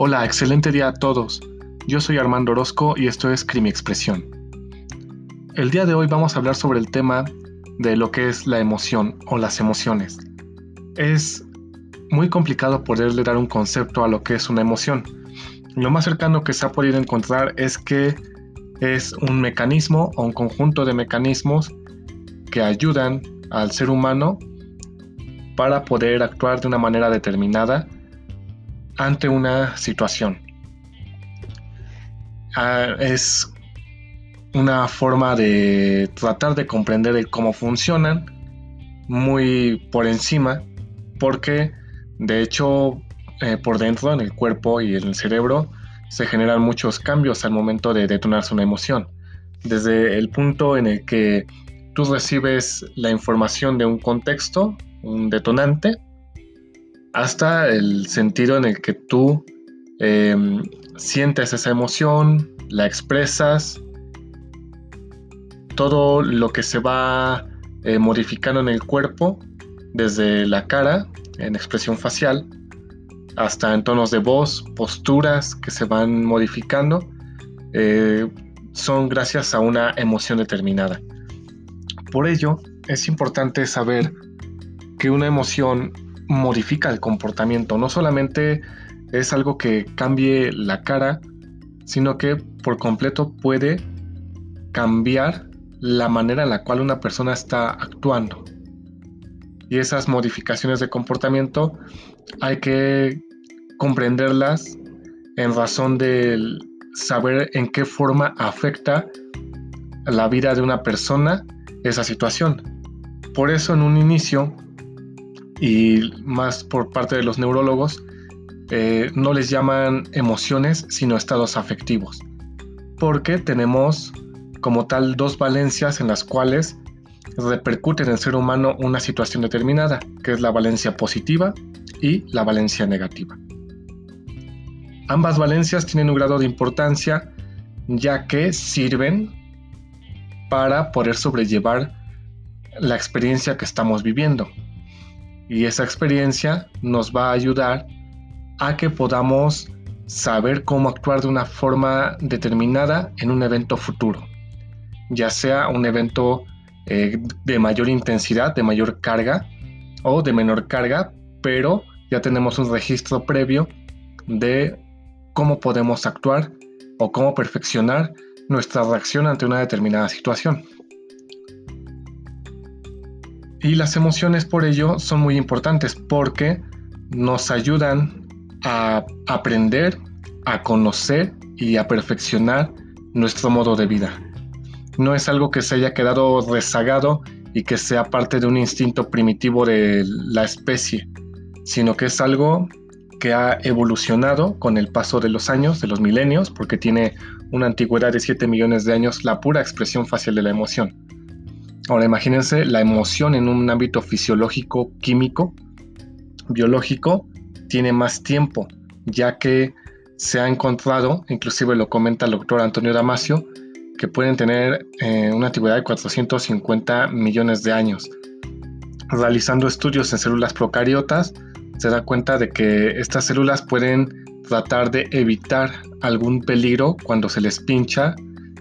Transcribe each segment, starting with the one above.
Hola, excelente día a todos. Yo soy Armando Orozco y esto es Crimi Expresión. El día de hoy vamos a hablar sobre el tema de lo que es la emoción o las emociones. Es muy complicado poderle dar un concepto a lo que es una emoción. Lo más cercano que se ha podido encontrar es que es un mecanismo o un conjunto de mecanismos que ayudan al ser humano para poder actuar de una manera determinada ante una situación. Ah, es una forma de tratar de comprender cómo funcionan muy por encima porque de hecho eh, por dentro en el cuerpo y en el cerebro se generan muchos cambios al momento de detonarse una emoción desde el punto en el que tú recibes la información de un contexto un detonante, hasta el sentido en el que tú em, sientes esa emoción, la expresas, todo lo que se va eh, modificando en el cuerpo, desde la cara, en expresión facial, hasta en tonos de voz, posturas que se van modificando, eh, son gracias a una emoción determinada. Por ello, es importante saber que una emoción modifica el comportamiento. No solamente es algo que cambie la cara, sino que por completo puede cambiar la manera en la cual una persona está actuando. Y esas modificaciones de comportamiento hay que comprenderlas en razón de saber en qué forma afecta la vida de una persona esa situación. Por eso en un inicio y más por parte de los neurólogos, eh, no les llaman emociones, sino estados afectivos, porque tenemos como tal dos valencias en las cuales repercute en el ser humano una situación determinada, que es la valencia positiva y la valencia negativa. Ambas valencias tienen un grado de importancia ya que sirven para poder sobrellevar la experiencia que estamos viviendo y esa experiencia nos va a ayudar a que podamos saber cómo actuar de una forma determinada en un evento futuro, ya sea un evento eh, de mayor intensidad, de mayor carga o de menor carga, pero ya tenemos un registro previo de cómo podemos actuar o cómo perfeccionar nuestra reacción ante una determinada situación. Y las emociones por ello son muy importantes porque nos ayudan a aprender, a conocer y a perfeccionar nuestro modo de vida. No es algo que se haya quedado rezagado y que sea parte de un instinto primitivo de la especie, sino que es algo que ha evolucionado con el paso de los años, de los milenios, porque tiene una antigüedad de 7 millones de años la pura expresión facial de la emoción. Ahora imagínense la emoción en un ámbito fisiológico, químico, biológico, tiene más tiempo, ya que se ha encontrado, inclusive lo comenta el doctor Antonio Damasio, que pueden tener eh, una antigüedad de 450 millones de años. Realizando estudios en células procariotas, se da cuenta de que estas células pueden tratar de evitar algún peligro cuando se les pincha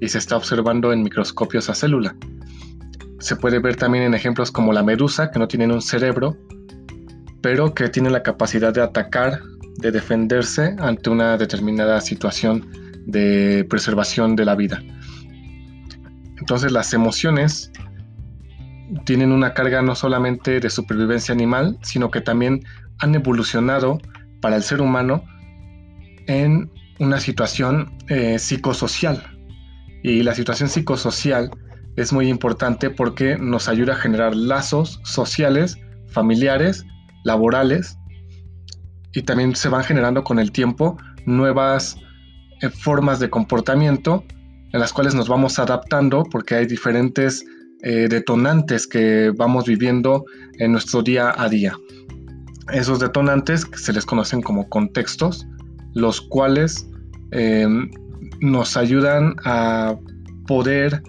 y se está observando en microscopios a célula. Se puede ver también en ejemplos como la medusa, que no tienen un cerebro, pero que tienen la capacidad de atacar, de defenderse ante una determinada situación de preservación de la vida. Entonces las emociones tienen una carga no solamente de supervivencia animal, sino que también han evolucionado para el ser humano en una situación eh, psicosocial. Y la situación psicosocial es muy importante porque nos ayuda a generar lazos sociales, familiares, laborales y también se van generando con el tiempo nuevas eh, formas de comportamiento en las cuales nos vamos adaptando porque hay diferentes eh, detonantes que vamos viviendo en nuestro día a día. Esos detonantes se les conocen como contextos, los cuales eh, nos ayudan a poder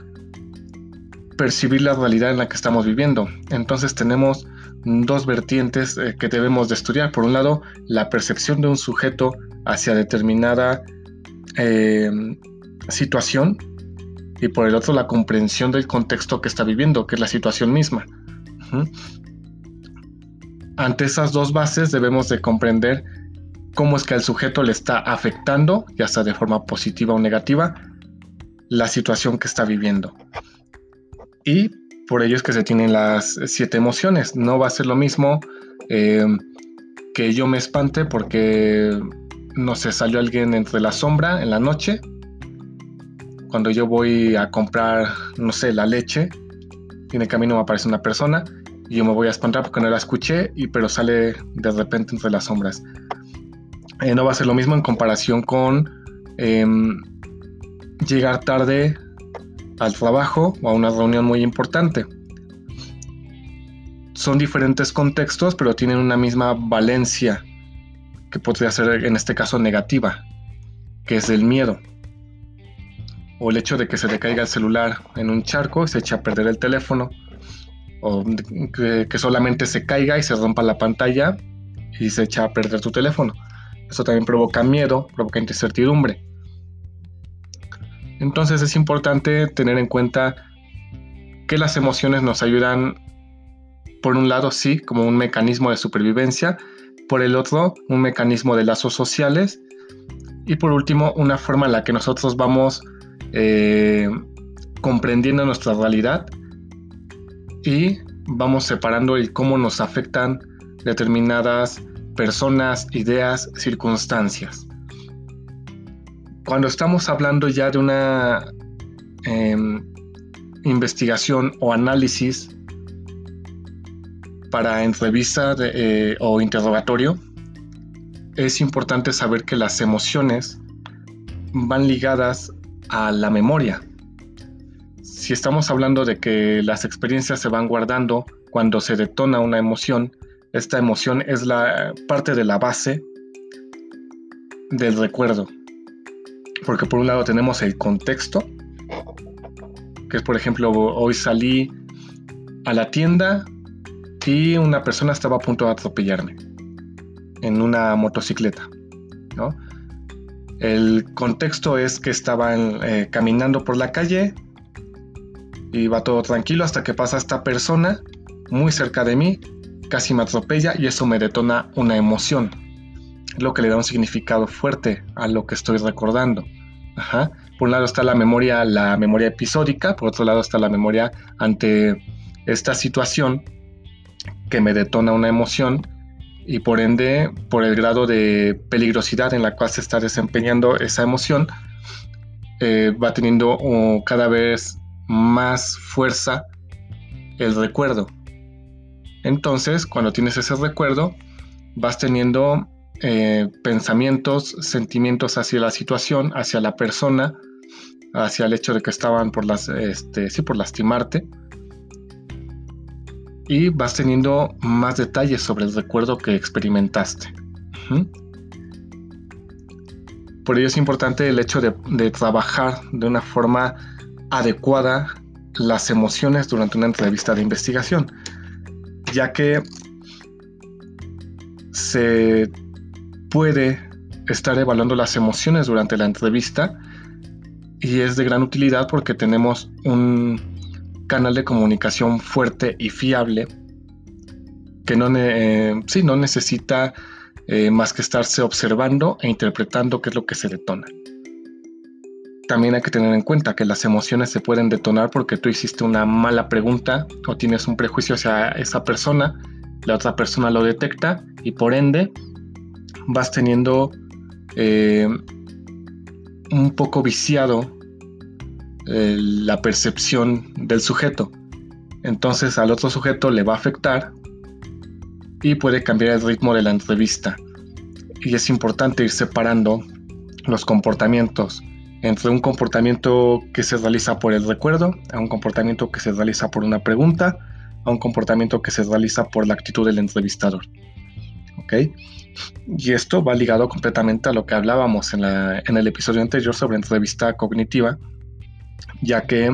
percibir la realidad en la que estamos viviendo. Entonces tenemos dos vertientes eh, que debemos de estudiar. Por un lado, la percepción de un sujeto hacia determinada eh, situación y por el otro la comprensión del contexto que está viviendo, que es la situación misma. Ante esas dos bases debemos de comprender cómo es que al sujeto le está afectando, ya sea de forma positiva o negativa, la situación que está viviendo. Y por ello es que se tienen las siete emociones. No va a ser lo mismo eh, que yo me espante porque, no sé, salió alguien entre la sombra en la noche. Cuando yo voy a comprar, no sé, la leche, y en el camino me aparece una persona y yo me voy a espantar porque no la escuché, y, pero sale de repente entre las sombras. Eh, no va a ser lo mismo en comparación con em, llegar tarde al trabajo o a una reunión muy importante. Son diferentes contextos, pero tienen una misma valencia, que podría ser en este caso negativa, que es el miedo. O el hecho de que se le caiga el celular en un charco y se eche a perder el teléfono. O que, que solamente se caiga y se rompa la pantalla y se echa a perder tu teléfono. Eso también provoca miedo, provoca incertidumbre. Entonces es importante tener en cuenta que las emociones nos ayudan, por un lado, sí, como un mecanismo de supervivencia, por el otro, un mecanismo de lazos sociales y por último, una forma en la que nosotros vamos eh, comprendiendo nuestra realidad y vamos separando el cómo nos afectan determinadas personas, ideas, circunstancias. Cuando estamos hablando ya de una em, investigación o análisis para entrevista eh, o interrogatorio, es importante saber que las emociones van ligadas a la memoria. Si estamos hablando de que las experiencias se van guardando cuando se detona una emoción, esta emoción es la parte de la base del recuerdo. Porque por un lado tenemos el contexto, que es por ejemplo, hoy salí a la tienda y una persona estaba a punto de atropellarme en una motocicleta. El contexto es que estaban eh, caminando por la calle, y va todo tranquilo hasta que pasa esta persona muy cerca de mí casi me atropella y eso me detona una emoción. Lo que le da un significado fuerte a lo que estoy recordando. Por un lado está la memoria, la memoria episódica, por otro lado está la memoria ante esta situación que me detona una emoción y por ende, por el grado de peligrosidad en la cual se está desempeñando esa emoción, eh, va teniendo cada vez más fuerza el recuerdo. Entonces, cuando tienes ese recuerdo, vas teniendo eh, pensamientos, sentimientos hacia la situación, hacia la persona, hacia el hecho de que estaban por las, este, sí, por lastimarte. Y vas teniendo más detalles sobre el recuerdo que experimentaste. Por ello es importante el hecho de trabajar de una forma adecuada las emociones durante una entrevista de investigación ya que se puede estar evaluando las emociones durante la entrevista y es de gran utilidad porque tenemos un canal de comunicación fuerte y fiable que no, no necesita eh, más que estarse observando e interpretando qué es lo que se detona. También hay que tener en cuenta que las emociones se pueden detonar porque tú hiciste una mala pregunta o tienes un prejuicio hacia esa persona, la otra persona lo detecta y por ende vas teniendo eh, un poco viciado eh, la percepción del sujeto. Entonces al otro sujeto le va a afectar y puede cambiar el ritmo de la entrevista. Y es importante ir separando los comportamientos entre un comportamiento que se realiza por el recuerdo, a un comportamiento que se realiza por una pregunta, a un comportamiento que se realiza por la actitud del entrevistador. ¿Ok? Y esto va ligado completamente a lo que hablábamos en, el episodio anterior sobre entrevista cognitiva, ya que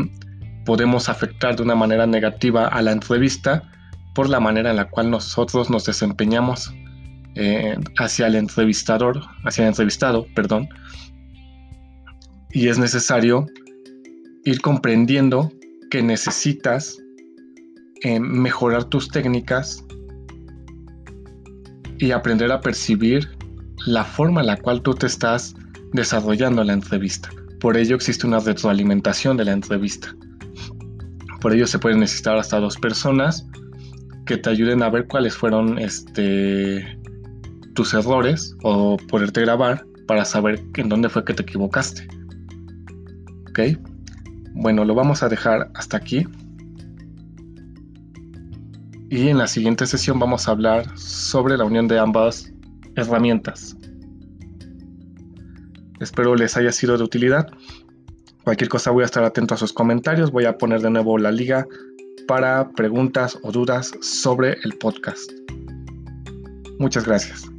podemos afectar de una manera negativa a la entrevista por la manera en la cual nosotros nos desempeñamos eh, hacia el entrevistador, hacia el entrevistado, perdón. Y es necesario ir comprendiendo que necesitas eh, mejorar tus técnicas y aprender a percibir la forma en la cual tú te estás desarrollando la entrevista. Por ello existe una retroalimentación de la entrevista. Por ello se pueden necesitar hasta dos personas que te ayuden a ver cuáles fueron este, tus errores o poderte grabar para saber en dónde fue que te equivocaste. ¿Ok? Bueno, lo vamos a dejar hasta aquí. Y en la siguiente sesión vamos a hablar sobre la unión de ambas herramientas. Espero les haya sido de utilidad. Cualquier cosa voy a estar atento a sus comentarios. Voy a poner de nuevo la liga para preguntas o dudas sobre el podcast. Muchas gracias.